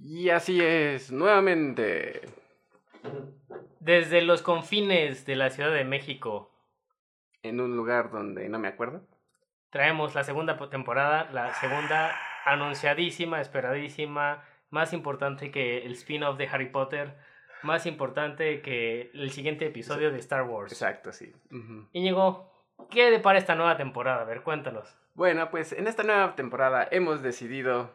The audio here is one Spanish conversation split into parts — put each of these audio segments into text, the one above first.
Y así es, nuevamente. Desde los confines de la Ciudad de México. En un lugar donde no me acuerdo. Traemos la segunda temporada, la segunda anunciadísima, esperadísima, más importante que el spin-off de Harry Potter, más importante que el siguiente episodio de Star Wars. Exacto, sí. Íñigo, ¿qué depara esta nueva temporada? A ver, cuéntanos. Bueno, pues en esta nueva temporada hemos decidido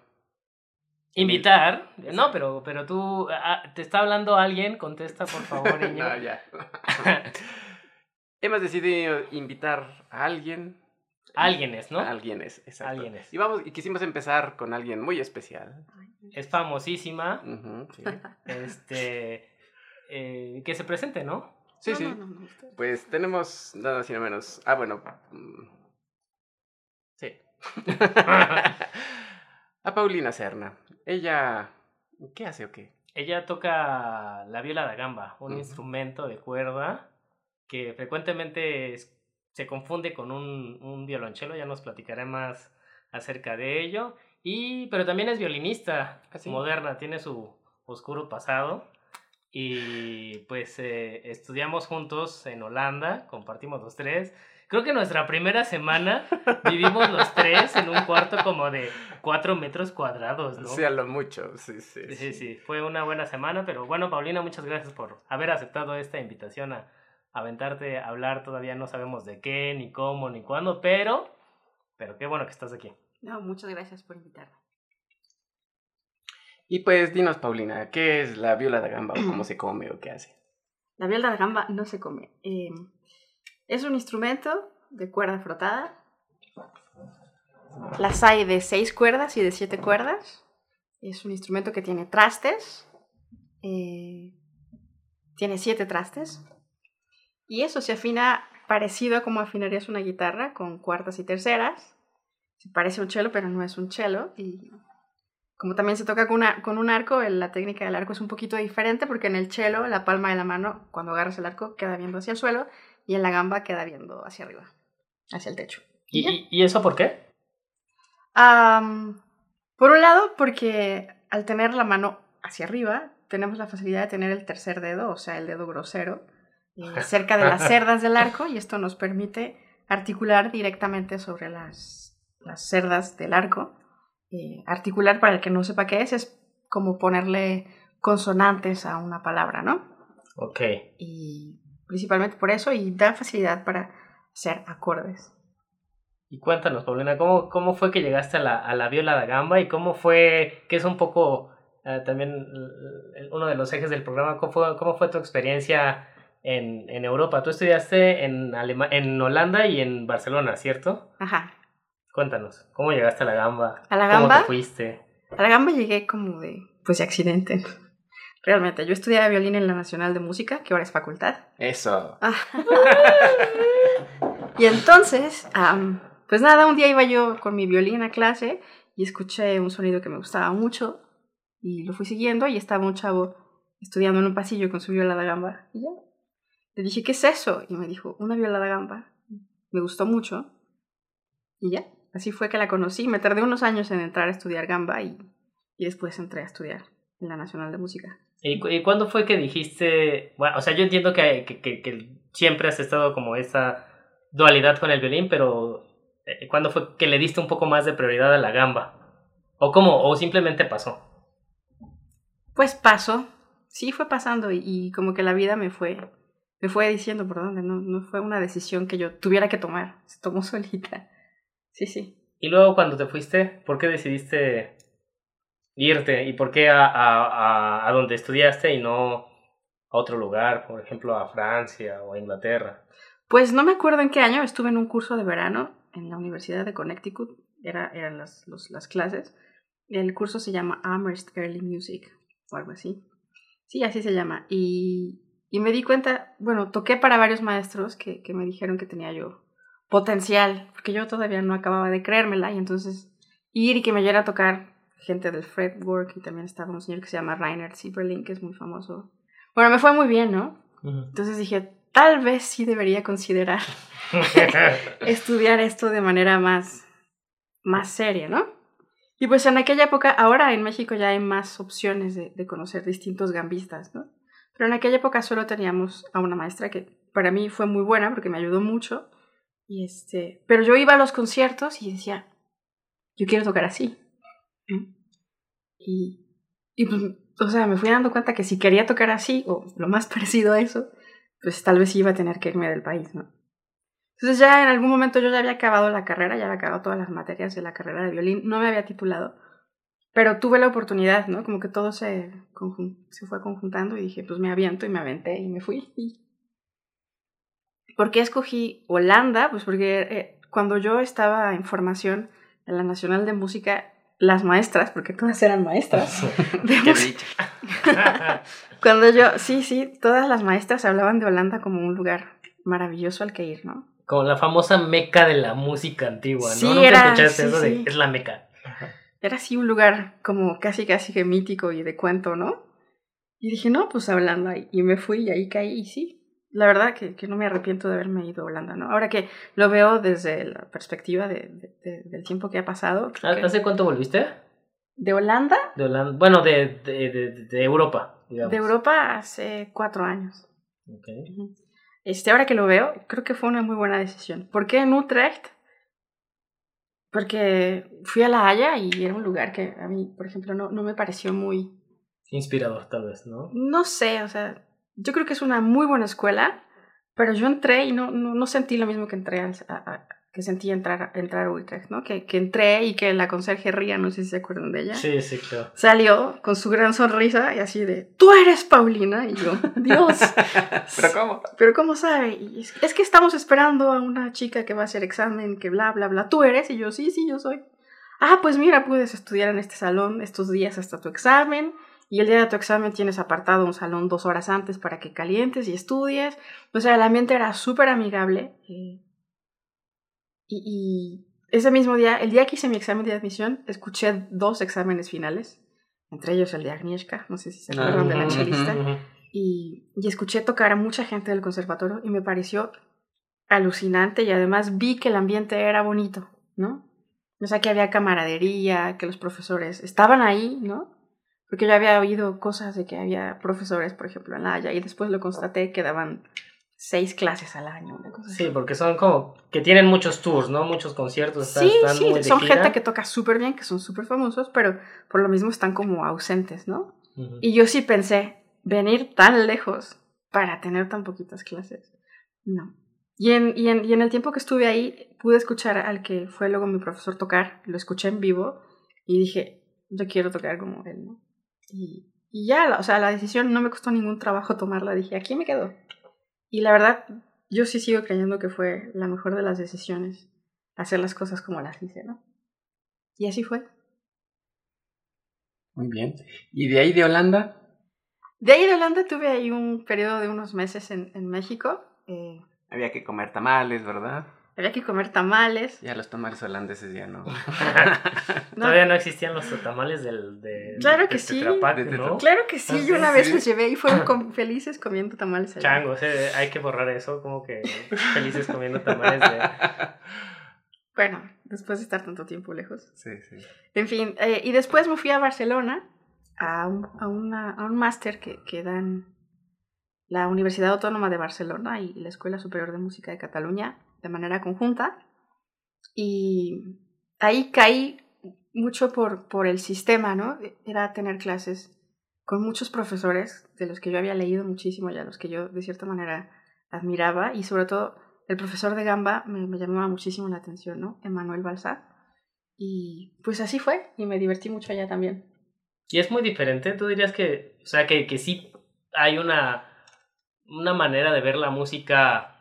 Invitar. No, pero, pero tú, ah, te está hablando alguien, contesta por favor, niño. no, ya. Hemos decidido invitar a alguien. Alguienes, ¿no? Alguienes, exacto. Alguienes. Y, vamos, y quisimos empezar con alguien muy especial. Es famosísima. Este. Eh, que se presente, ¿no? Sí, sí. pues tenemos nada más y nada menos. Ah, bueno. Mm, sí. A Paulina Serna. Ella, ¿qué hace o qué? Ella toca la viola da gamba, un instrumento de cuerda que frecuentemente se confunde con un, un violonchelo, ya nos platicaré más acerca de ello. Y, pero también es violinista ¿Ah, moderna, tiene su oscuro pasado. Y pues eh, estudiamos juntos en Holanda, compartimos los tres. Creo que nuestra primera semana vivimos los tres en un cuarto como de cuatro metros cuadrados, ¿no? Sí, a lo mucho, sí, sí. Sí, sí, fue una buena semana, pero bueno, Paulina, muchas gracias por haber aceptado esta invitación a aventarte a hablar. Todavía no sabemos de qué, ni cómo, ni cuándo, pero, pero qué bueno que estás aquí. No, muchas gracias por invitarme. Y pues dinos, Paulina, ¿qué es la viola de gamba o cómo se come o qué hace? La viola de gamba no se come. Eh, es un instrumento de cuerda frotada. Las hay de seis cuerdas y de siete cuerdas. Es un instrumento que tiene trastes. Eh, tiene siete trastes. Y eso se afina parecido a como afinarías una guitarra, con cuartas y terceras. Se parece a un cello, pero no es un cello. Y como también se toca con, un arco, la técnica del arco es un poquito diferente porque en el cello la palma de la mano, cuando agarras el arco, queda viendo hacia el suelo y en la gamba queda viendo hacia arriba, hacia el techo. ¿Y, ¿y eso por qué? por un lado, porque al tener la mano hacia arriba, tenemos la facilidad de tener el tercer dedo, o sea, el dedo grosero, eh, cerca de las cerdas del arco, y esto nos permite articular directamente sobre las, las cerdas del arco. Eh, articular, para el que no sepa qué es, es como ponerle consonantes a una palabra, ¿no? Ok. Y principalmente por eso y da facilidad para hacer acordes. Y cuéntanos, Paulina, ¿cómo, cómo fue que llegaste a la, a la viola da gamba y cómo fue, que es un poco eh, también uno de los ejes del programa, cómo fue, cómo fue tu experiencia en, en Europa? Tú estudiaste en, en Holanda y en Barcelona, ¿cierto? Ajá. Cuéntanos, ¿cómo llegaste a la gamba? ¿A la gamba? ¿Cómo te fuiste? A la gamba llegué como de, pues de accidente. Realmente, yo estudiaba violín en la Nacional de Música, que ahora es facultad. Eso. Ah. y entonces, pues nada, un día iba yo con mi violín a clase y escuché un sonido que me gustaba mucho y lo fui siguiendo y estaba un chavo estudiando en un pasillo con su viola de gamba. Y ya. Le dije, ¿qué es eso? Y me dijo, una viola de gamba. Me gustó mucho. Y ya. Así fue que la conocí. Me tardé unos años en entrar a estudiar gamba y, y después entré a estudiar en la Nacional de Música. ¿Y, cuándo fue que dijiste, bueno, o sea, yo entiendo que, que, que, siempre has estado como esa dualidad con el violín, pero eh, ¿cuándo fue que le diste un poco más de prioridad a la gamba? ¿O cómo? ¿O simplemente pasó? Pues pasó, sí fue pasando y, como que la vida me fue, me fue diciendo por dónde, no, no fue una decisión que yo tuviera que tomar, se tomó solita. Sí, sí. Y luego cuando te fuiste, ¿por qué decidiste irte y por qué a, a, a, donde estudiaste y no a otro lugar, por ejemplo a Francia o a Inglaterra? Pues no me acuerdo en qué año, estuve en un curso de verano en la Universidad de Connecticut, era, eran las, las clases. El curso se llama Amherst Early Music o algo así. Sí, así se llama. Y, y me di cuenta, bueno, toqué para varios maestros que, que me dijeron que tenía yo potencial, porque yo todavía no acababa de creérmela y entonces ir y que me llegara a tocar gente del fretwork y también estaba un señor que se llama Rainer Sieberling, que es muy famoso. Bueno, me fue muy bien, ¿no? Entonces dije, tal vez sí debería considerar estudiar esto de manera más, más seria, ¿no? Y pues en aquella época, ahora en México ya hay más opciones de, de conocer distintos gambistas, ¿no? Pero en aquella época solo teníamos a una maestra que para mí fue muy buena porque me ayudó mucho. Y este, pero yo iba a los conciertos y decía, yo quiero tocar así. Y, y pues, o sea, me fui dando cuenta que si quería tocar así, o lo más parecido a eso, pues tal vez iba a tener que irme del país, ¿no? Entonces ya en algún momento yo ya había acabado la carrera, ya había acabado todas las materias de la carrera de violín, no me había titulado, pero tuve la oportunidad, ¿no? Como que todo se, se fue conjuntando y dije, pues me aviento y me aventé y me fui. ¿Por qué escogí Holanda? Pues porque eh, cuando yo estaba en formación en la Nacional de Música, las maestras, porque todas eran maestras. de cuando yo, sí, sí, todas las maestras hablaban de Holanda como un lugar maravilloso al que ir, ¿no? Como la famosa meca de la música antigua, ¿no? Sí, ¿Nunca era, escuchaste eso de es la meca? Era así un lugar como casi casi que mítico y de cuento, ¿no? Y dije, no, pues a Holanda. Y me fui y ahí caí y sí. La verdad que, que no me arrepiento de haberme ido a Holanda, ¿no? Ahora que lo veo desde la perspectiva de, del tiempo que ha pasado. ¿Hace cuánto volviste? ¿De Holanda? De Holanda. Bueno, de, de, de Europa, digamos. De Europa hace cuatro años. Okay. Este, ahora que lo veo, creo que fue una muy buena decisión. ¿Por qué en Utrecht? Porque fui a La Haya y era un lugar que a mí, por ejemplo, no, no me pareció muy... Inspirador, tal vez, ¿no? No sé, o sea, yo creo que es una muy buena escuela, pero yo entré y no, no, no sentí lo mismo que entré a, que sentí entrar, entrar a Utrecht, ¿no? Que, que entré y que la conserje Ría, no sé si se acuerdan de ella. Sí, sí, claro. Salió con su gran sonrisa y así de, tú eres Paulina. Y yo, Dios. ¿Pero cómo? ¿Pero cómo sabe? Y es, es, que estamos esperando a una chica que va a hacer examen, que bla, bla, bla. ¿Tú eres? Y yo, sí, sí, yo soy. Ah, pues mira, puedes estudiar en este salón estos días hasta tu examen. Y el día de tu examen tienes apartado un salón dos horas antes para que calientes y estudies. O sea, el ambiente era súper amigable. Eh, y, ese mismo día, el día que hice mi examen de admisión, escuché dos exámenes finales, entre ellos el de Agnieszka, no sé si se acuerdan de la chelista, y, y escuché tocar a mucha gente del conservatorio y me pareció alucinante y además vi que el ambiente era bonito, ¿no? O sea, que había camaradería, que los profesores estaban ahí, ¿no? Porque yo había oído cosas de que había profesores, por ejemplo, en La Haya, y después lo constaté que daban seis clases al año. sí, porque son como que tienen muchos tours, ¿no? Muchos conciertos. sí, sí, son gente que toca súper bien, que son súper famosos, pero por lo mismo están como ausentes, ¿no? Y yo sí pensé, venir tan lejos para tener tan poquitas clases. No. Y en, y en, y en el tiempo que estuve ahí, pude escuchar al que fue luego mi profesor tocar, lo escuché en vivo y dije, yo quiero tocar como él, ¿no? Y, y ya, o sea, la decisión no me costó ningún trabajo tomarla, dije, aquí me quedo. Y la verdad, yo sí sigo creyendo que fue la mejor de las decisiones, hacer las cosas como las hice, ¿no? Y así fue. Muy bien. ¿Y de ahí de Holanda? De ahí de Holanda tuve ahí un periodo de unos meses en, en México. Eh, Había que comer tamales, ¿verdad? Había que comer tamales. Ya los tamales holandeses ya no. Todavía no existían los tamales del de Claro que sí. Claro que sí, yo una vez los llevé y fueron felices comiendo tamales allá. Changos, hay que borrar eso, como que felices comiendo tamales de... Bueno, después de estar tanto tiempo lejos. Sí, sí. En fin, eh, y después me fui a Barcelona a un, a una, a un máster que, que dan la Universidad Autónoma de Barcelona y la Escuela Superior de Música de Cataluña de manera conjunta. Y ahí caí mucho por, por el sistema, ¿no? Era tener clases con muchos profesores de los que yo había leído muchísimo y a los que yo de cierta manera admiraba y sobre todo el profesor de Gamba me, llamaba muchísimo la atención, ¿no? Emanuel Balsá. Y pues así fue y me divertí mucho allá también. Y es muy diferente, tú dirías que, o sea, que, que sí hay una, una manera de ver la música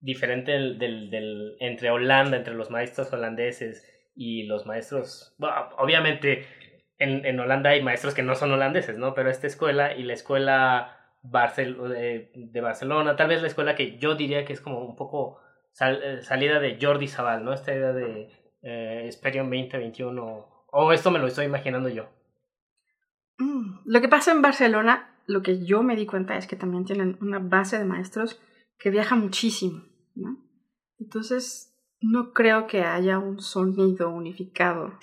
diferente del, del, entre Holanda, entre los maestros holandeses y los maestros, obviamente en, en, Holanda hay maestros que no son holandeses, ¿no? Pero esta escuela y la escuela de, de, Barcelona, tal vez la escuela que yo diría que es como un poco eh, salida de Jordi Sabal, ¿no? Esta idea de eh, 2021, o esto me lo estoy imaginando yo. Mm, lo que pasa en Barcelona, lo que yo me di cuenta es que también tienen una base de maestros que viaja muchísimo. ¿No? Entonces, no creo que haya un sonido unificado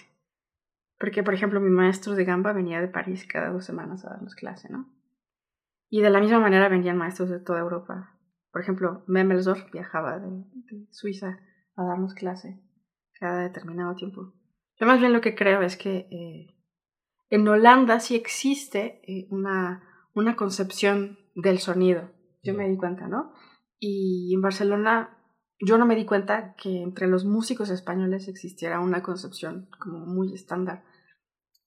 Porque, por ejemplo, mi maestro de gamba venía de París cada dos semanas a darnos clase, ¿no? Y de la misma manera venían maestros de toda Europa. Por ejemplo, Memelsdorf viajaba de, Suiza a darnos clase cada determinado tiempo. Yo más bien lo que creo es que eh, en Holanda sí existe eh, una, una concepción del sonido. Yo me di cuenta, ¿no? Y en Barcelona yo no me di cuenta que entre los músicos españoles existiera una concepción como muy estándar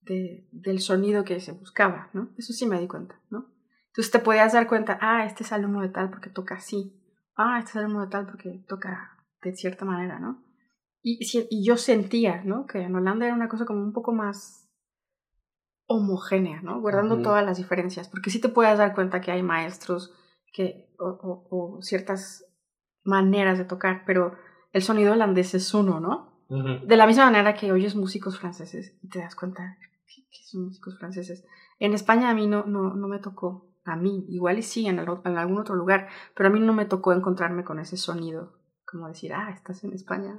de, del sonido que se buscaba, ¿no? Eso sí me di cuenta, ¿no? Entonces te podías dar cuenta, ah, este es alumno de tal porque toca así, ah, este es alumno de tal porque toca de cierta manera, ¿no? Y, y yo sentía, ¿no? Que en Holanda era una cosa como un poco más homogénea, ¿no? Guardando todas las diferencias, porque sí te puedes dar cuenta que hay maestros que, o, o, ciertas maneras de tocar, pero el sonido holandés es uno, ¿no? De la misma manera que oyes músicos franceses y te das cuenta que, son músicos franceses. En España a mí no, no, no me tocó a mí, igual y sí en, algún otro lugar, pero a mí no me tocó encontrarme con ese sonido, como decir, ah, estás en España.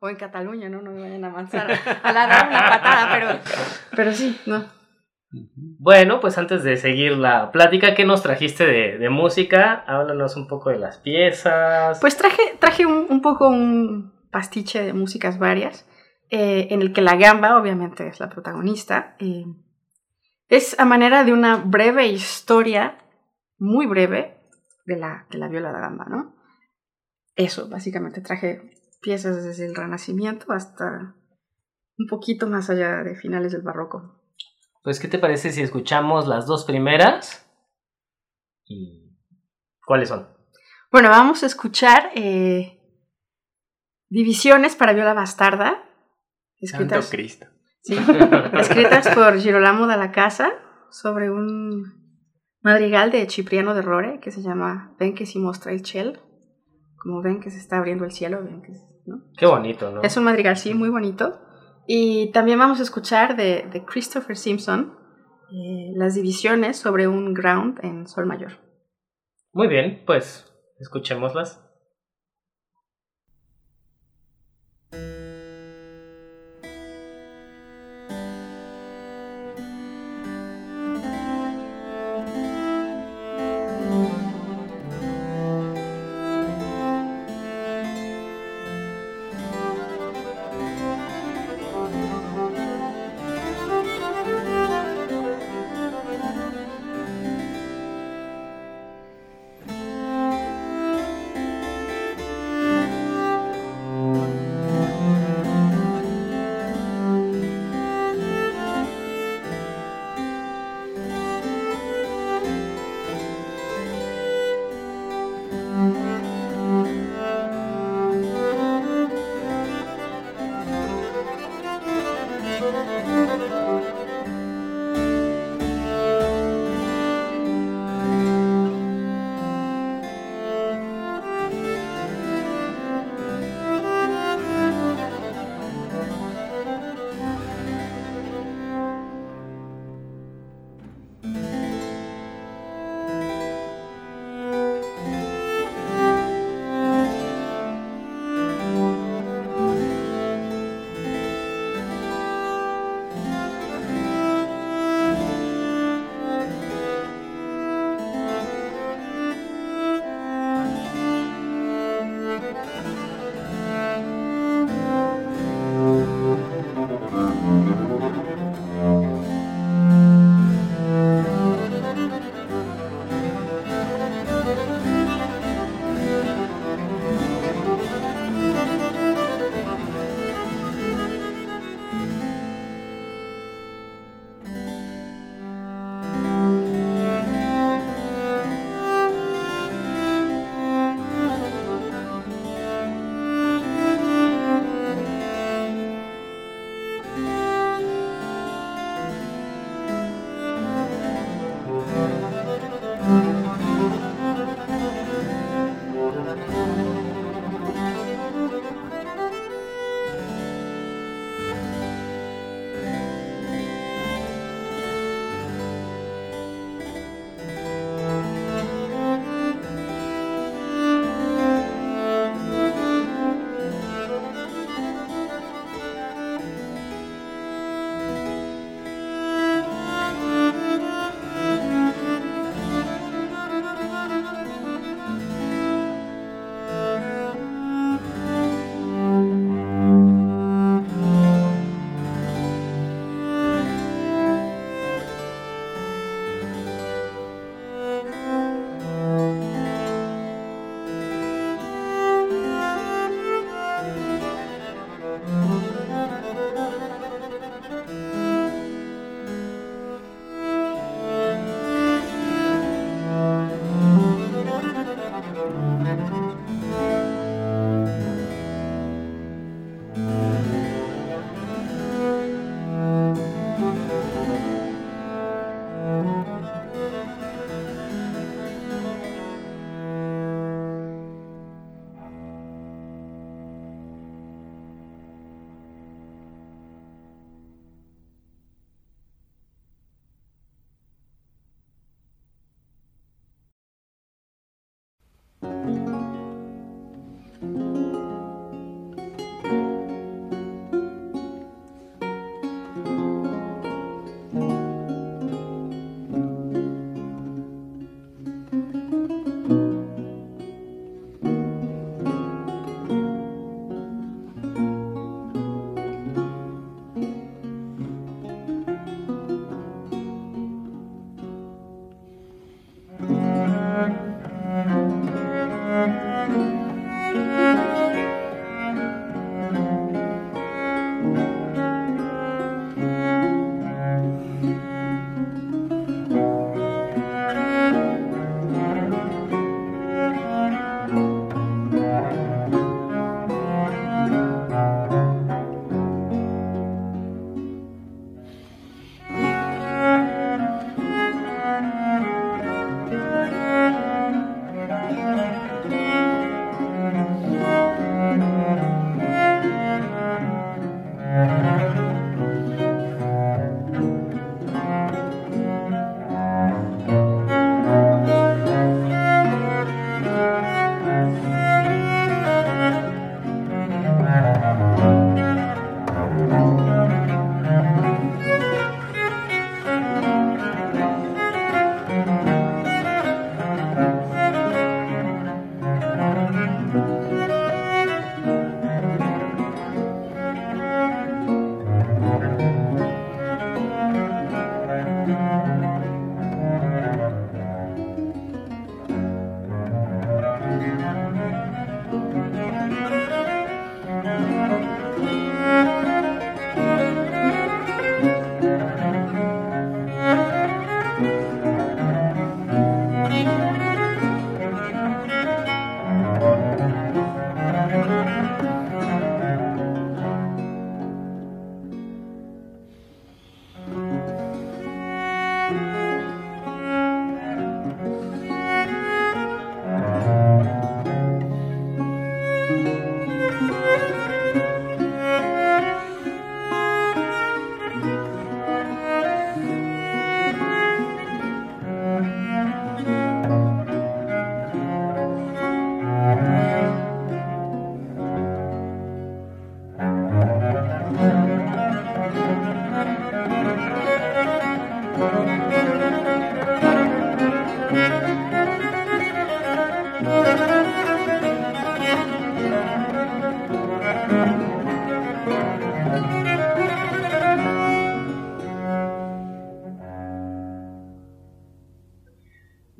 O en Cataluña, ¿no? No me vayan a avanzar a, la una patada, pero, pero sí, ¿no? Bueno, pues antes de seguir la plática, ¿qué nos trajiste de, música? Háblanos un poco de las piezas. Pues traje, traje un, poco un pastiche de músicas varias, eh, en el que la gamba obviamente es la protagonista. Eh, es a manera de una breve historia, muy breve, de la, de la viola da gamba, ¿no? Eso, básicamente traje piezas desde el Renacimiento hasta un poquito más allá de finales del Barroco. Pues, ¿qué te parece si escuchamos las dos primeras? ¿Y cuáles son? Bueno, vamos a escuchar eh, Divisiones para viola bastarda. Escritas, Santo Cristo. Sí, escritas por Girolamo de la Casa sobre un madrigal de Cipriano de Rore que se llama Ven que si mostra el cielo. Como ven que se está abriendo el cielo, ven que, ¿no? Qué bonito, ¿no? Es un madrigal, sí, muy bonito. Y también vamos a escuchar de, de Christopher Simpson eh, las divisiones sobre un ground en sol mayor. Muy bien, pues escuchémoslas.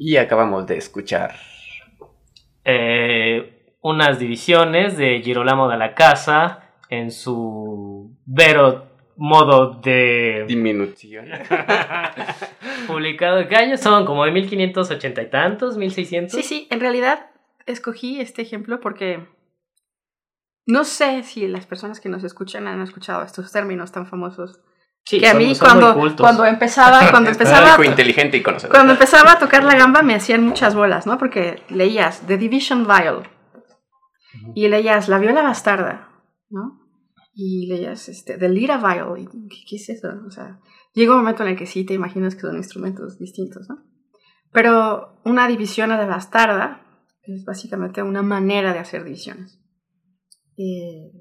Y acabamos de escuchar. Eh, unas divisiones de Girolamo de la Casa en su vero modo de Diminución. publicado. ¿Qué años son? ¿Como de 1580 y tantos? ¿1600? Sí, sí, en realidad escogí este ejemplo porque no sé si las personas que nos escuchan han escuchado estos términos tan famosos. Sí, que a mí cuando, cuando empezaba, cuando empezaba, inteligente y conocedor. cuando empezaba a tocar la gamba me hacían muchas bolas, ¿no? Porque leías The Division Viol y leías La Viola Bastarda, ¿no? Y leías este, The Lira Viol. ¿qué, qué es eso? O sea, llega un momento en el que sí te imaginas que son instrumentos distintos, ¿no? Pero una división a la bastarda es básicamente una manera de hacer divisiones. Eh,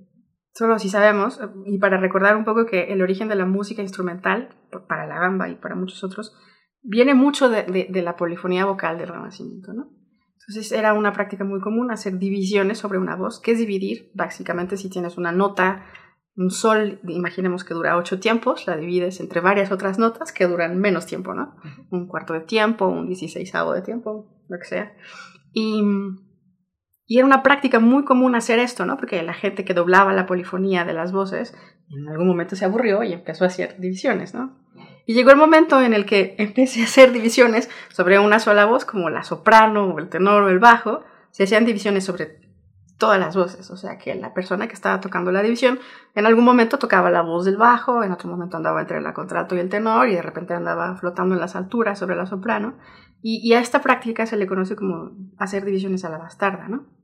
solo si sabemos, y para recordar un poco que el origen de la música instrumental, para la gamba y para muchos otros, viene mucho de, de- de la polifonía vocal del Renacimiento, ¿no? Entonces era una práctica muy común hacer divisiones sobre una voz. ¿Qué es dividir? Básicamente si tienes una nota, un sol, imaginemos que dura ocho tiempos, la divides entre varias otras notas que duran menos tiempo, ¿no? Un cuarto de tiempo, un dieciséisavo de tiempo, lo que sea. Y, y era una práctica muy común hacer esto, ¿no? Porque la gente que doblaba la polifonía de las voces en algún momento se aburrió y empezó a hacer divisiones, ¿no? Y llegó el momento en el que empecé a hacer divisiones sobre una sola voz, como la soprano o el tenor o el bajo. Se hacían divisiones sobre todas las voces, o sea que la persona que estaba tocando la división en algún momento tocaba la voz del bajo, en otro momento andaba entre la contralto y el tenor y de repente andaba flotando en las alturas sobre la soprano. Y, y a esta práctica se le conoce como hacer divisiones a la bastarda, ¿no?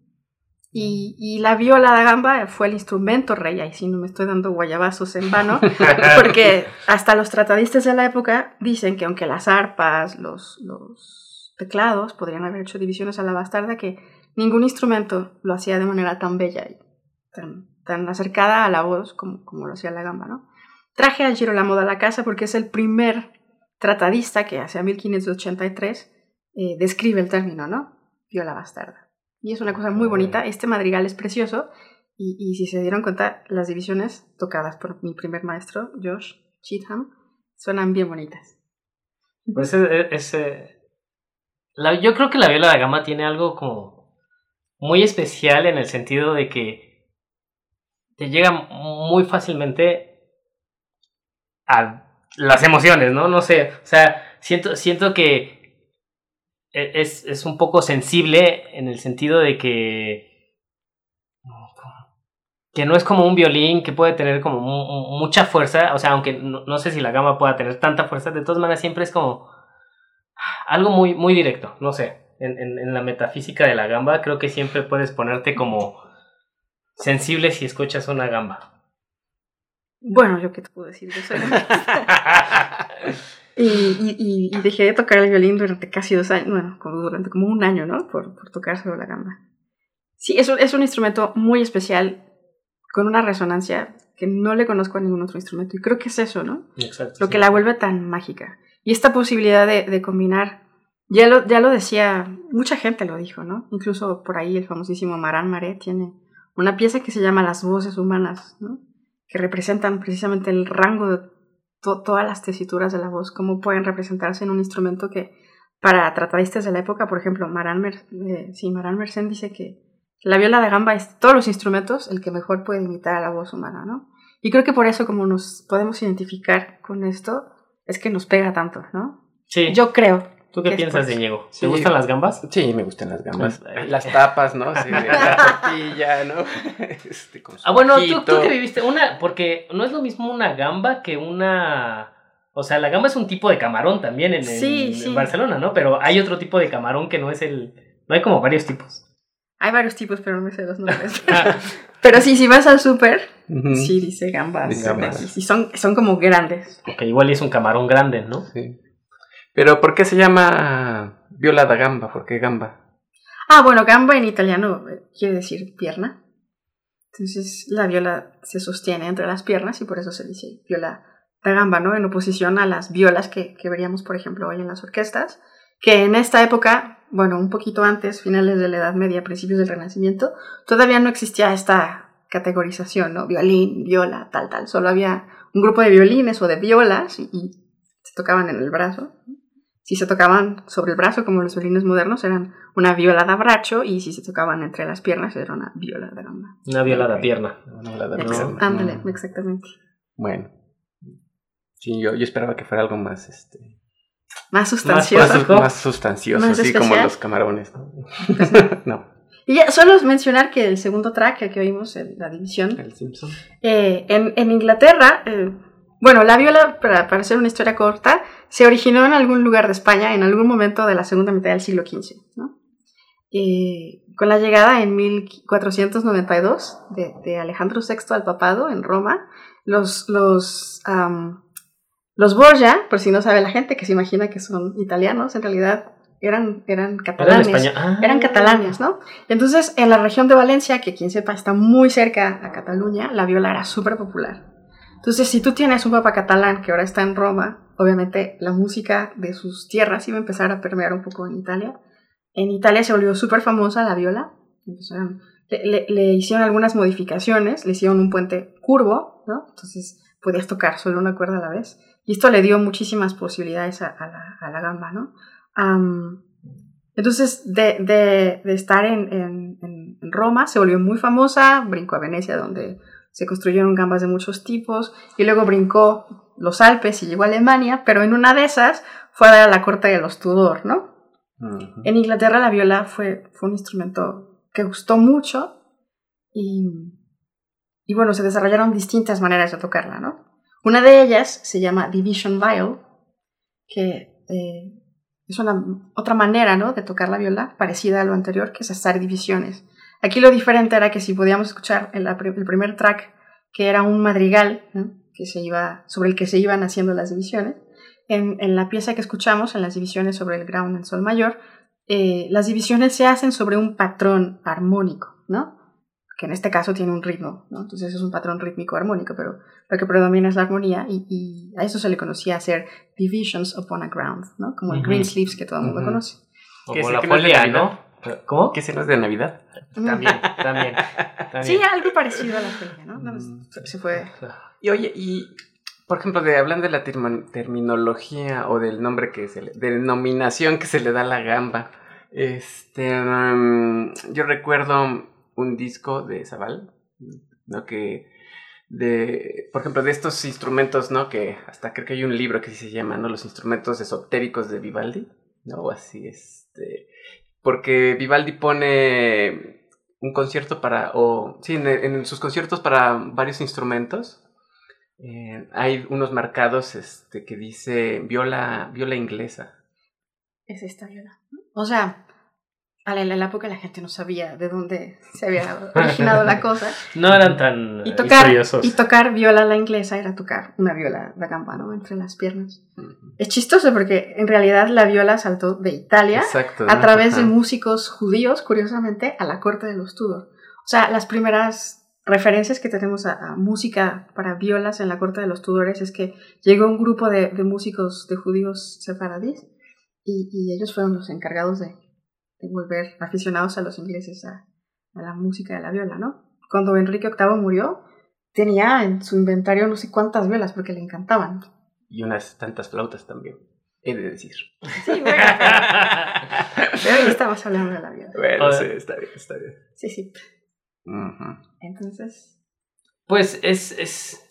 Y, y la viola da gamba fue el instrumento rey, ahí sí no me estoy dando guayabazos en vano, porque hasta los tratadistas de la época dicen que aunque las arpas, los, los teclados podrían haber hecho divisiones a la bastarda, que ningún instrumento lo hacía de manera tan bella y tan, tan acercada a la voz como, como lo hacía la gamba, ¿no? Traje a Girolamo de la casa porque es el primer tratadista que hacia 1583 eh, describe el término, ¿no? Viola bastarda. Y es una cosa muy bonita. Este madrigal es precioso. Y, y si se dieron cuenta, las divisiones tocadas por mi primer maestro, Josh Cheatham, suenan bien bonitas. Pues es, es- es, eh, la- yo creo que la viola da gama tiene algo como muy especial en el sentido de que te llega muy fácilmente a las emociones, ¿no? No sé, o sea, siento, siento que e, es, es un poco sensible en el sentido de que que no es como un violín que puede tener como mucha fuerza, o sea, aunque no, sé si la gamba pueda tener tanta fuerza, de todas maneras siempre es como algo muy, muy directo, no sé, en, en, la metafísica de la gamba creo que siempre puedes ponerte como sensible si escuchas una gamba. Bueno, yo qué te puedo decir, y, y, y, dejé de tocar el violín durante casi dos años, bueno, como durante como un año, ¿no? Por, por tocar sobre la gamba. Sí, es es un instrumento muy especial con una resonancia que no le conozco a ningún otro instrumento. Y creo que es eso, ¿no? Exacto. Lo que la vuelve tan mágica. Y esta posibilidad de, de, combinar, ya lo, ya lo decía, mucha gente lo dijo, ¿no? Incluso por ahí el famosísimo Maran Maré tiene una pieza que se llama Las voces humanas, ¿no? Que representan precisamente el rango de todas las tesituras de la voz, cómo pueden representarse en un instrumento que para tratadistas de la época, por ejemplo, Maran, Mer eh, sí, Maran Mersenne dice que la viola de gamba es todos los instrumentos el que mejor puede imitar a la voz humana, ¿no? Y creo que por eso como nos podemos identificar con esto, es que nos pega tanto, ¿no? Sí. Yo creo. ¿Tú qué piensas, de Diego? ¿Te gustan las gambas? Sí, me gustan las gambas. Las tapas, ¿no? Sí, la tortilla, ¿no? Este, ah, bueno, ¿tú, tú que viviste una, porque no es lo mismo una gamba que una... O sea, la gamba es un tipo de camarón también en, en Barcelona, ¿no? Pero hay otro tipo de camarón que no es el... No hay como varios tipos. Hay varios tipos, pero no me sé los nombres. pero sí, si vas al súper, sí dice gambas. Y son, son como grandes. Ok, igual es un camarón grande, ¿no? Sí. Pero ¿por qué se llama viola da gamba? ¿Por qué gamba? Ah, bueno, gamba en italiano eh, quiere decir pierna. Entonces la viola se sostiene entre las piernas y por eso se dice viola da gamba, ¿no? En oposición a las violas que, que veríamos, por ejemplo, hoy en las orquestas, que en esta época bueno, un poquito antes, finales de la Edad Media, principios del Renacimiento, todavía no existía esta categorización, ¿no? Violín, viola, tal, tal. Solo había un grupo de violines o de violas y, se tocaban en el brazo. Si se tocaban sobre el brazo, como los violines modernos, eran una viola de abracho y si se tocaban entre las piernas, era una viola de gamba. Una viola de pierna. Ándale, exactamente. Bueno. Sí, yo, yo esperaba que fuera algo más, este, más sustancioso. Más, sustancioso, así como los camarones. no. Y ya, solo mencionar que el segundo track que oímos, en la división, el Simpson. Eh, en, en, Inglaterra, eh, bueno, la viola, para, para, hacer una historia corta, se originó en algún lugar de España en algún momento de la segunda mitad del siglo XV. ¿no? Eh, con la llegada en 1492 de, de, Alejandro VI al papado en Roma, los, los los Borgia, por si no sabe la gente que se imagina que son italianos, en realidad eran, eran catalanes. Ah. Eran catalanes, ¿no? Entonces, en la región de Valencia, que quien sepa está muy cerca a Cataluña, la viola era súper popular. Entonces, si tú tienes un papá catalán que ahora está en Roma, obviamente la música de sus tierras iba a empezar a permear un poco en Italia. En Italia se volvió súper famosa la viola. le, hicieron algunas modificaciones, le hicieron un puente curvo, ¿no? Entonces podías tocar solo una cuerda a la vez. Y esto le dio muchísimas posibilidades a, la, gamba, ¿no? entonces, de, estar en, en, Roma, se volvió muy famosa, brincó a Venecia, donde se construyeron gambas de muchos tipos, y luego brincó los Alpes y llegó a Alemania, pero en una de esas fue a dar a la corte de los Tudor, ¿no? En Inglaterra la viola fue, fue un instrumento que gustó mucho y, y bueno, se desarrollaron distintas maneras de tocarla, ¿no? Una de ellas se llama Division Viol, que eh, es una otra manera ¿no? de tocar la viola, parecida a lo anterior, que es hacer divisiones. Aquí lo diferente era que si podíamos escuchar el, el primer track, que era un madrigal, que se iba, sobre el que se iban haciendo las divisiones, en, en, la pieza que escuchamos, en las divisiones sobre el ground en sol mayor, eh, las divisiones se hacen sobre un patrón armónico, ¿no? que en este caso tiene un ritmo, ¿no? Entonces es un patrón rítmico armónico, pero lo que predomina es la armonía y, a eso se le conocía hacer divisions upon a ground, ¿no? Como el green sleeves que todo el mundo conoce. Como la folia, ¿no? ¿Cómo? ¿Qué escenas de Navidad? También, también, Sí, algo parecido a la folia, ¿no? Mm. se fue. Y oye, y por ejemplo, de hablando de la terminología o del nombre que se le, denominación que se le da a la gamba, este, um, yo recuerdo un disco de Zaval, ¿no? Que de, por ejemplo, de estos instrumentos, ¿no? Que hasta creo que hay un libro que se llama, ¿no? Los instrumentos esotéricos de Vivaldi, ¿no? Así, este, porque Vivaldi pone un concierto para, o sí, en, sus conciertos para varios instrumentos, eh, hay unos marcados este, que dice viola, viola inglesa. Es esta viola. O sea, en la época la gente no sabía de dónde se había originado la cosa. No eran tan y tocar, Y tocar viola la inglesa era tocar una viola da gamba, ¿no? Entre las piernas. Es chistoso porque en realidad la viola saltó de Italia a través de músicos judíos, curiosamente, a la corte de los Tudor. O sea, las primeras referencias que tenemos a, música para violas en la corte de los Tudores es que llegó un grupo de, músicos de judíos sefaradís y, y ellos fueron los encargados de de volver aficionados a los ingleses a, la música de la viola, ¿no? Cuando Enrique VIII murió, tenía en su inventario no sé cuántas violas porque le encantaban. Y unas tantas flautas también, he de decir. Sí, bueno. pero ahí estamos hablando de la viola. Bueno, sí, está bien, está bien. Sí, sí. Entonces. Pues es. es...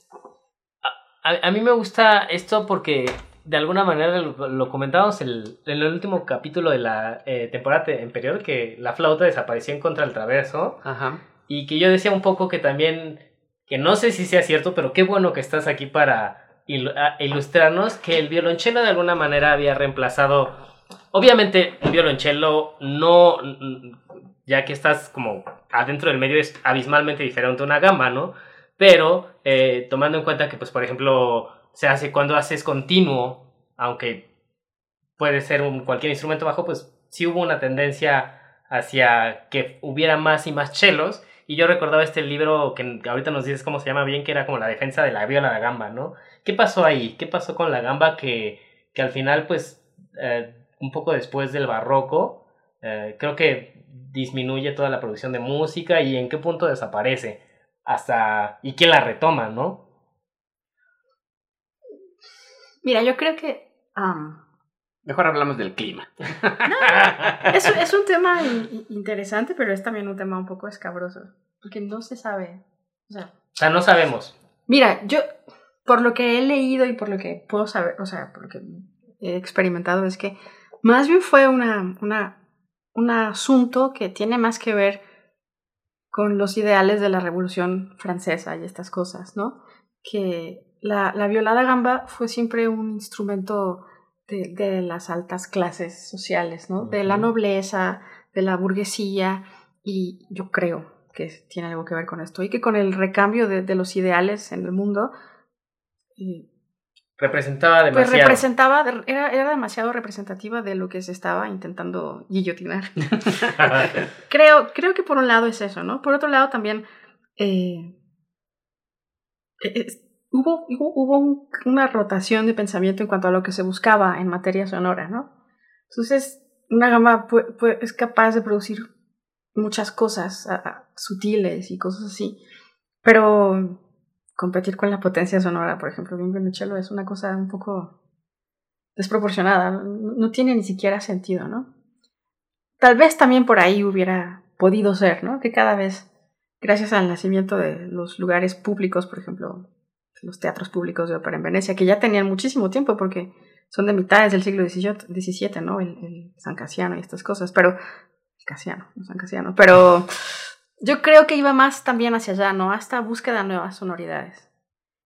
A, a, mí me gusta esto porque de alguna manera lo, comentábamos en el último capítulo de la eh, temporada anterior, que la flauta desapareció en contra del traverso. Ajá. Y que yo decía un poco que también, que no sé si sea cierto, pero qué bueno que estás aquí para ilustrarnos que el violonchelo de alguna manera había reemplazado, obviamente un violonchelo no, ya que estás como adentro del medio es abismalmente diferente a una gamba, ¿no? Pero eh, tomando en cuenta que, pues, por ejemplo, se hace cuando haces continuo, aunque puede ser un, cualquier instrumento bajo, pues sí hubo una tendencia hacia que hubiera más y más chelos. Y yo recordaba este libro que ahorita nos dices cómo se llama bien, que era como la defensa de la viola de gamba, ¿no? ¿Qué pasó ahí? ¿Qué pasó con la gamba que, que al final, pues, eh, un poco después del barroco, eh, creo que disminuye toda la producción de música y en qué punto desaparece? Hasta... ¿Y quién la retoma, no? Mira, yo creo que... Mejor hablamos del clima. es, es, un tema interesante, pero es también un tema un poco escabroso, porque no se sabe. O sea, o sea, no sabemos. Mira, yo, por lo que he leído y por lo que puedo saber, o sea, por lo que he experimentado, es que más bien fue una, una, un asunto que tiene más que ver con los ideales de la Revolución Francesa y estas cosas, ¿no? Que la, la violada gamba fue siempre un instrumento de, las altas clases sociales, ¿no? De la nobleza, de la burguesía, y yo creo que tiene algo que ver con esto, y que con el recambio de, los ideales en el mundo... representaba pues demasiado. Pues representaba, era, era demasiado representativa de lo que se estaba intentando guillotinar. creo, creo que por un lado es eso, ¿no? Por otro lado también... Eh, hubo, hubo, una rotación de pensamiento en cuanto a lo que se buscaba en materia sonora, ¿no? Entonces, una gama es capaz de producir muchas cosas sutiles y cosas así, pero competir con la potencia sonora, por ejemplo, bien cello es una cosa un poco desproporcionada, no tiene ni siquiera sentido, ¿no? Tal vez también por ahí hubiera podido ser, ¿no? Que cada vez, gracias al nacimiento de los lugares públicos, por ejemplo, los teatros públicos de ópera en Venecia, que ya tenían muchísimo tiempo porque son de mitades del siglo XVII, ¿no? El, San Casiano y estas cosas, pero... El Casiano, no San Casiano, pero yo creo que iba más también hacia allá, ¿no? Hasta búsqueda de nuevas sonoridades.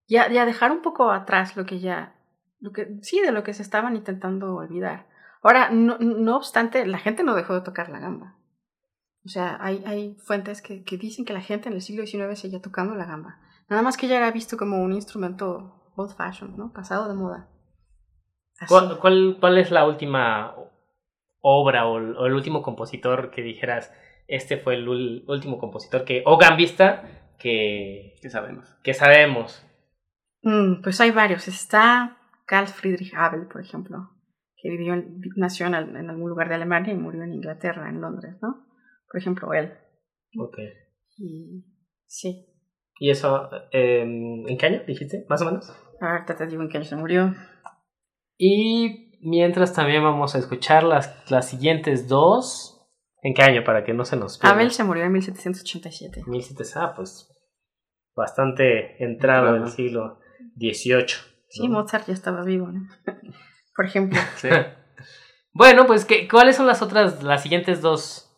Ya, ya dejar un poco atrás lo que ya... Lo que, sí, de lo que se estaban intentando olvidar. Ahora, no, no obstante, la gente no dejó de tocar la gamba. O sea, hay, hay fuentes que, que, dicen que la gente en el siglo XIX seguía tocando la gamba. Nada más que ya era visto como un instrumento old fashioned, ¿no? Pasado de moda. ¿Cuál, cuál, es la última obra o, el último compositor que dijeras, este fue el último compositor que, o gambista que, que sabemos? Que sabemos. Mm, pues hay varios. Está Carl Friedrich Abel, por ejemplo, que vivió, nació en, en, algún lugar de Alemania y murió en Inglaterra, en Londres, ¿no? Por ejemplo, él. Ok. Y sí, ¿Y eso em, en qué año dijiste? ¿Más o menos? Ahorita te digo en qué año se murió. Y mientras también vamos a escuchar las, las siguientes dos. ¿En qué año? Para que no se nos pierda. Abel se murió en 1787. 1700, ah, pues. bastante entrado en el siglo XVIII. Sí, Mozart ya estaba vivo, ¿no? Por ejemplo. Sí. Bueno, pues, ¿qué, ¿cuáles son las otras, las siguientes dos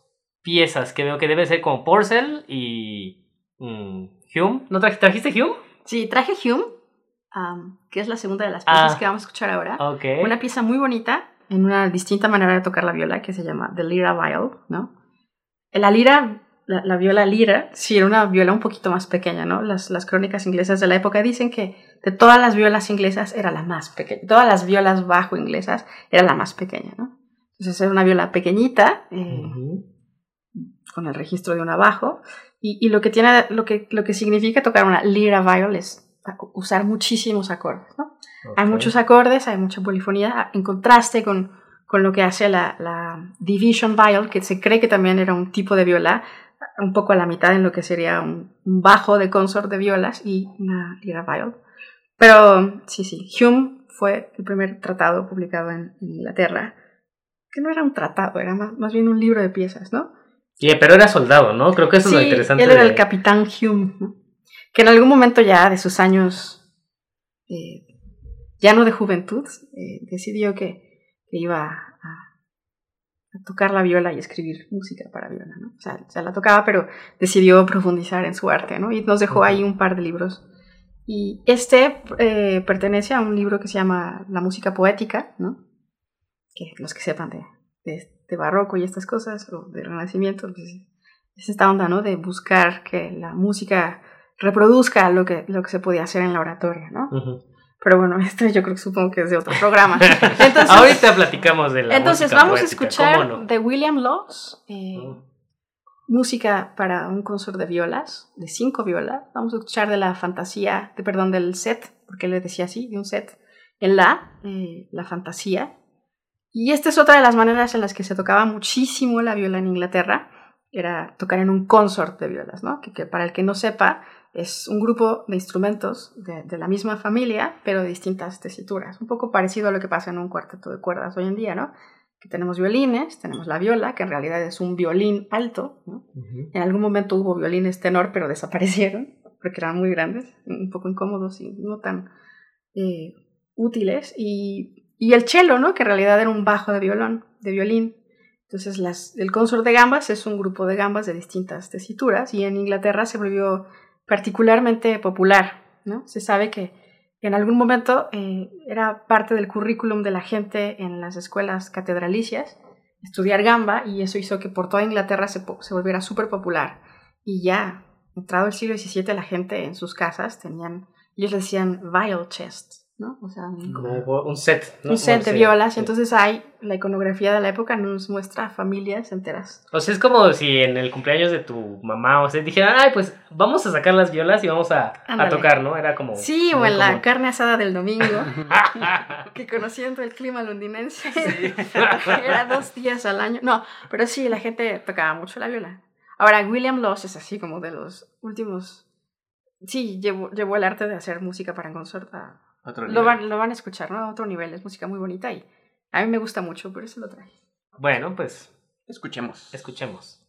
piezas que veo que debe ser como Porcel y mm, Hume? ¿No traj- trajiste Hume? Sí, traje Hume, am, que es la segunda de las piezas Ah. que vamos a escuchar ahora. Ok. Una pieza muy bonita, en una distinta manera de tocar la viola, que se llama The Lira Viol, ¿no? La lira, la, la viola lira, sí, era una viola un poquito más pequeña, ¿no? Las, las crónicas inglesas de la época dicen que de todas las violas inglesas era la más pequeña. Todas las violas bajo inglesas era la más pequeña, ¿no? Entonces era una viola pequeñita, eh, Ujú. Con el registro de un abajo. Y, y lo, que tiene, lo, que, lo que significa tocar una lira viol es usar muchísimos acordes, ¿no? Hay Ok. muchos acordes, hay mucha polifonía, en contraste con, con lo que hace la, la division viol, que se cree que también era un tipo de viola, un poco a la mitad en lo que sería un, un bajo de consort de violas y una lira viol. Pero sí, sí, Hume fue el primer tratado publicado en, en Inglaterra, que no era un tratado, era más, más bien un libro de piezas, ¿no? Sí, pero era soldado, ¿no? Creo que eso es lo interesante. Él era de- el capitán Hume, ¿no? que en algún momento ya de sus años, eh, ya no de juventud, eh, decidió que, que iba a, a tocar la viola y escribir música para viola, ¿no? O sea, ya la tocaba, pero decidió profundizar en su arte, ¿no? Y nos dejó ahí un par de libros. Y este eh, pertenece a un libro que se llama La música poética, ¿no? Que los que sepan de, de, de barroco y estas cosas, o de renacimiento, pues, es esta onda, ¿no? De buscar que la música reproduzca lo que, lo que se podía hacer en la oratoria, ¿no? Ujú. Pero bueno, esto yo creo que supongo que es de otro programa. Entonces, Ahorita platicamos de la entonces música vamos a poética, escuchar ¿cómo no? de William Laws, eh, Mm. música para un concert de violas, de cinco violas. Vamos a escuchar de la fantasía, de, perdón, del set, porque le decía así, de un set en la, eh, la fantasía. Y esta es otra de las maneras en las que se tocaba muchísimo la viola en Inglaterra, era tocar en un consort de violas, ¿no? Que, que para el que no sepa, es un grupo de instrumentos de, de la misma familia, pero de distintas tesituras. Un poco parecido a lo que pasa en un cuarteto de cuerdas hoy en día, ¿no? Que tenemos violines, tenemos la viola, que en realidad es un violín alto. En algún momento hubo violines tenor, pero desaparecieron porque eran muy grandes, un poco incómodos y no tan eh, útiles. Y, y el cello, ¿no? Que en realidad era un bajo de violón, de violín. Entonces, el consort de gambas es un grupo de gambas de distintas tesituras y en Inglaterra se volvió particularmente popular, ¿no? Se sabe que en algún momento eh, era parte del currículum de la gente en las escuelas catedralicias estudiar gamba y eso hizo que por toda Inglaterra se, volviera súper popular. Y ya, entrado el siglo XVII, la gente en sus casas tenían, ellos decían viol chest, ¿no? O sea, un, Como un set, ¿no? un set de Sí, violas. sí. Y entonces hay, la iconografía de la época nos muestra familias enteras. O sea, es como si en el cumpleaños de tu mamá, o sea, dijeran, ay, pues vamos a sacar las violas y vamos a, a tocar, ¿no? Era como... Sí, o en la carne asada del domingo, que conociendo el clima londinense, era dos días al año. No, pero sí, la gente tocaba mucho la viola. Ahora, William Laws es así como de los últimos... Sí, llevó, llevó el arte de hacer música para consort a... Otro Lo van, lo van a escuchar, ¿no? A otro nivel, es música muy bonita y a mí me gusta mucho, por eso lo traje. Bueno, pues Escuchemos. escuchemos.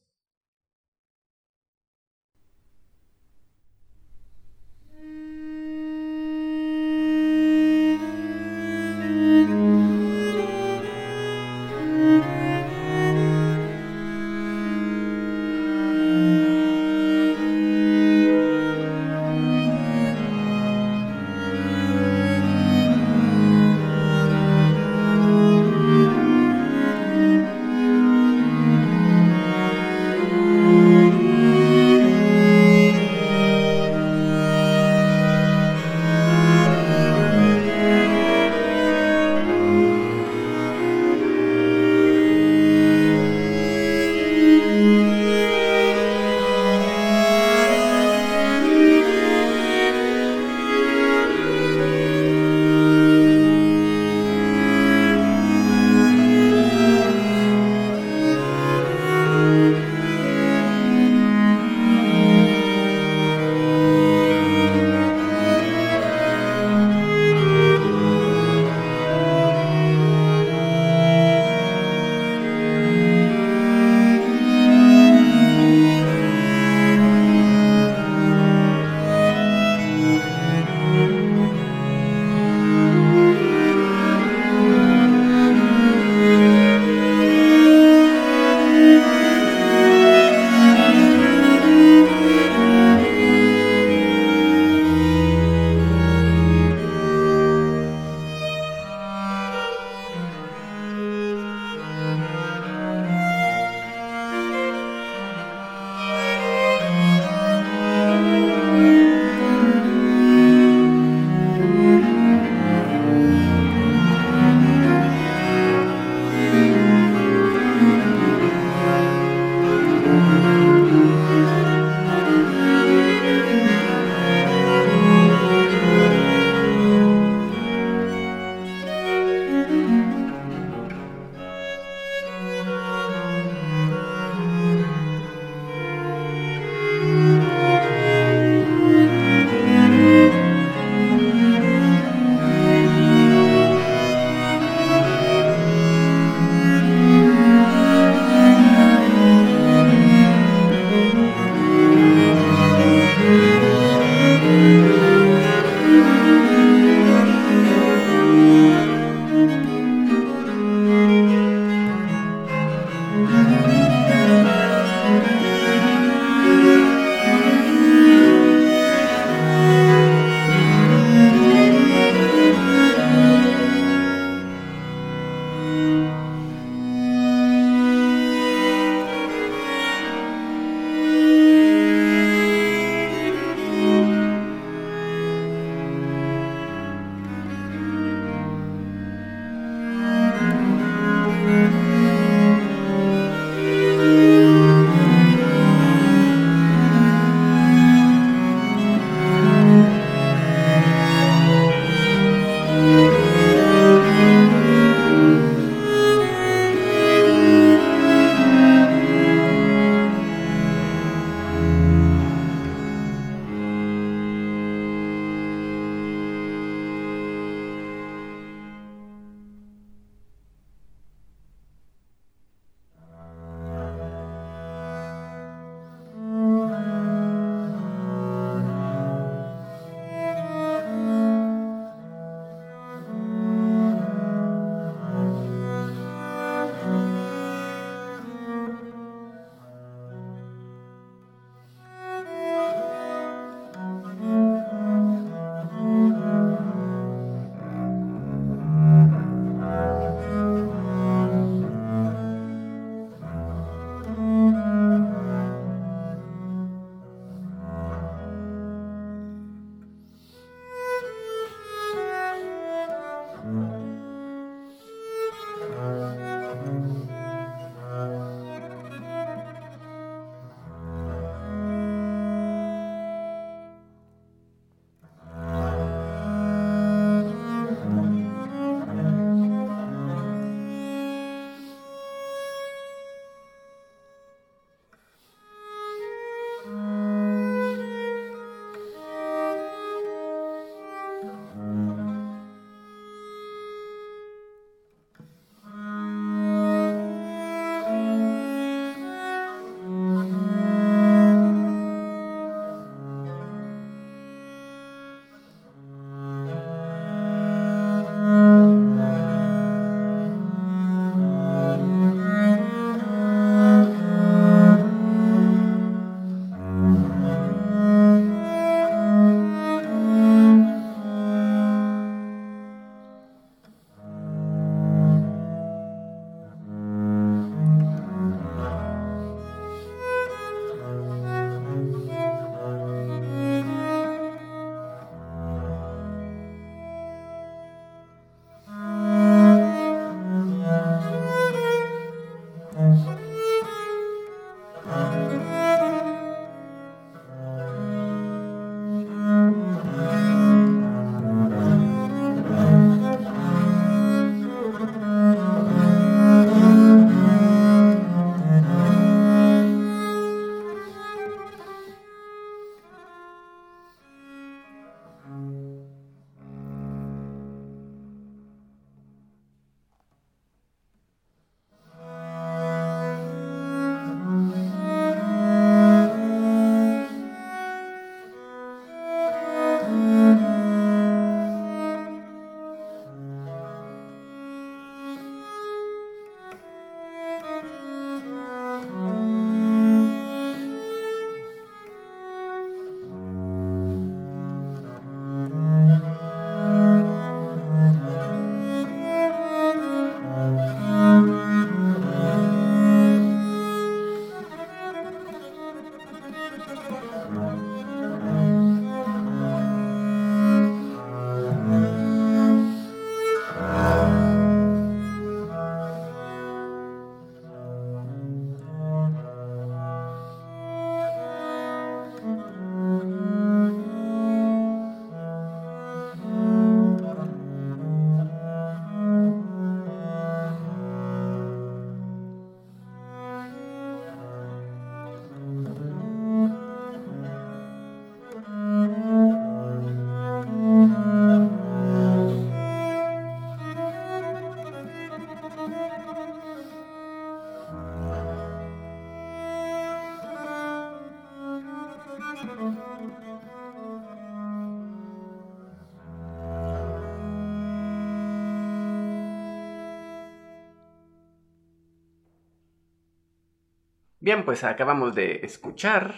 Bien, pues acabamos de escuchar.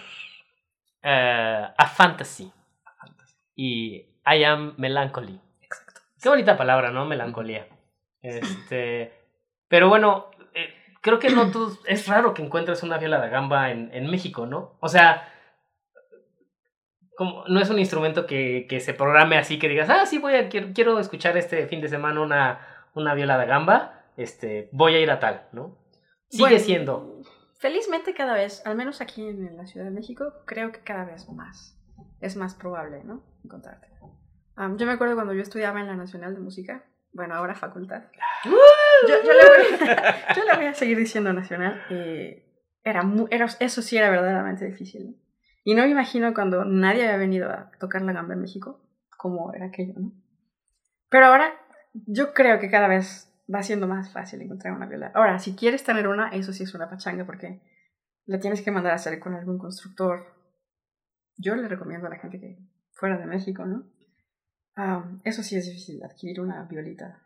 Eh, a Fantasy. Y I Am Melancholy. Exacto. Qué bonita palabra, ¿no? Melancolía. Este. Pero bueno, eh, creo que no tú, es raro que encuentres una viola da gamba en, en México, ¿no? O sea, como, no es un instrumento que, que, se programe así que digas, ah, sí, voy a, quiero, quiero escuchar este fin de semana una, una viola da gamba, este, voy a ir a tal, ¿no? Sigue siendo. Felizmente cada vez, al menos aquí en la Ciudad de México, creo que cada vez más es más probable, ¿no? Encontrarte. yo me acuerdo cuando yo estudiaba en la Nacional de Música, bueno, ahora facultad. Yo, yo, le, voy, yo le, voy, a seguir diciendo nacional. Eh, era, era, eso sí era verdaderamente difícil. ¿no? Y no me imagino cuando nadie había venido a tocar la gamba en México, cómo era aquello, ¿no? Pero ahora yo creo que cada vez va siendo más fácil encontrar una viola. Ahora, si quieres tener una, eso sí es una pachanga porque la tienes que mandar a hacer con algún constructor. Yo le recomiendo a la gente que fuera de México, ¿no? eso sí es difícil, adquirir una violita.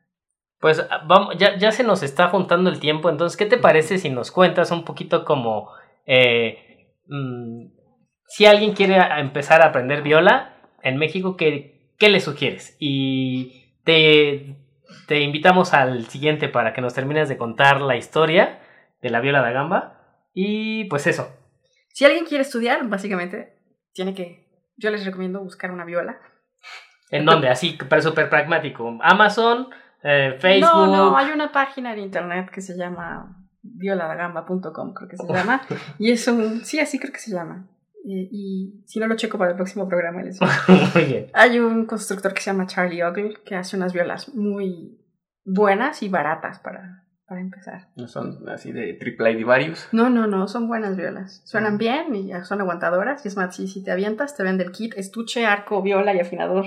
Pues ah, vamos, ya, ya se nos está juntando el tiempo, entonces, ¿qué te parece si nos cuentas un poquito como eh, mm, si alguien quiere empezar a aprender viola en México, ¿qué, qué le sugieres? Y te, te, invitamos al siguiente para que nos termines de contar la historia de la viola da gamba. Y pues eso. Si alguien quiere estudiar, básicamente, tiene que. Yo les recomiendo buscar una viola. ¿En dónde? Así, para súper pragmático. Amazon, eh, Facebook. No, no, hay una página en internet que se llama violadagamba.com, creo que se llama. y es un. Sí, así creo que se llama. Eh, y si no lo checo para el próximo programa, les bien. Hay un constructor que se llama Charlie Ogle que hace unas violas muy buenas y baratas para, para empezar. ¿No son así de triple y varios? No, no, no, son buenas violas. Suenan mm. bien y son aguantadoras. Y es más, si, si te avientas, te vende el kit, estuche, arco, viola y afinador.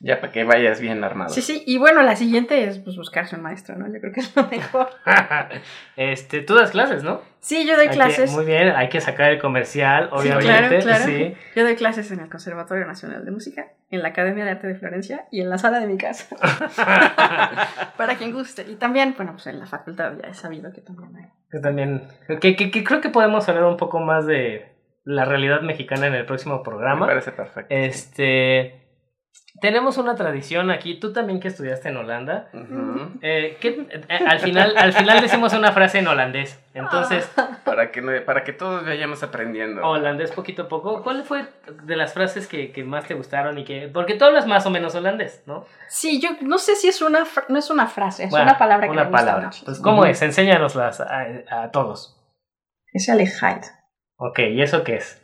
Ya, para que vayas bien armado. Sí, sí, y bueno, la siguiente es pues, buscarse un maestro, ¿no? Yo creo que es lo mejor. este, tú das clases, ¿no? Sí, yo doy clases. muy bien, hay que sacar el comercial, obviamente. Sí, claro, claro. Yo doy clases en el Conservatorio Nacional de Música, en la Academia de Arte de Florencia y en la sala de mi casa. Para quien guste. Y también, bueno, pues en la facultad ya he sabido que también hay. Que también, que, que, que creo que podemos hablar un poco más de la realidad mexicana en el próximo programa. Me parece perfecto. Este tenemos una tradición aquí, tú también que estudiaste en Holanda, eh, que, eh, al, final, al final decimos una frase en holandés, entonces... Para que, para que todos vayamos aprendiendo. Holandés poquito a poco. ¿Cuál fue de las frases que, que, más te gustaron y que... Porque tú hablas más o menos holandés, ¿no? Sí, yo no sé si es una, no es una frase, es una palabra que una me palabra. Pues, ¿Cómo es? Enséñanoslas a, a todos. Es alejad. Ok, ¿y eso qué es?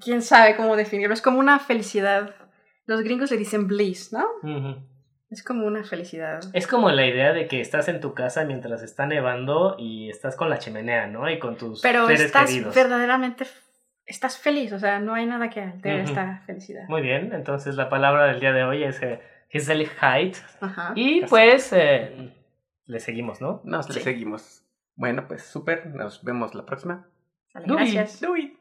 ¿Quién sabe cómo definirlo? Es como una felicidad los gringos le dicen bliss, ¿no? Es como una felicidad. Es como la idea de que estás en tu casa mientras está nevando y estás con la chimenea, ¿no? Y con tus Pero estás verdaderamente estás feliz, o sea, no hay nada que altere esta felicidad. Muy bien, entonces la palabra del día de hoy es eh, height. Y pues eh, le seguimos, ¿no? Nos le seguimos. Bueno, pues súper, nos vemos la próxima. gracias. Louis.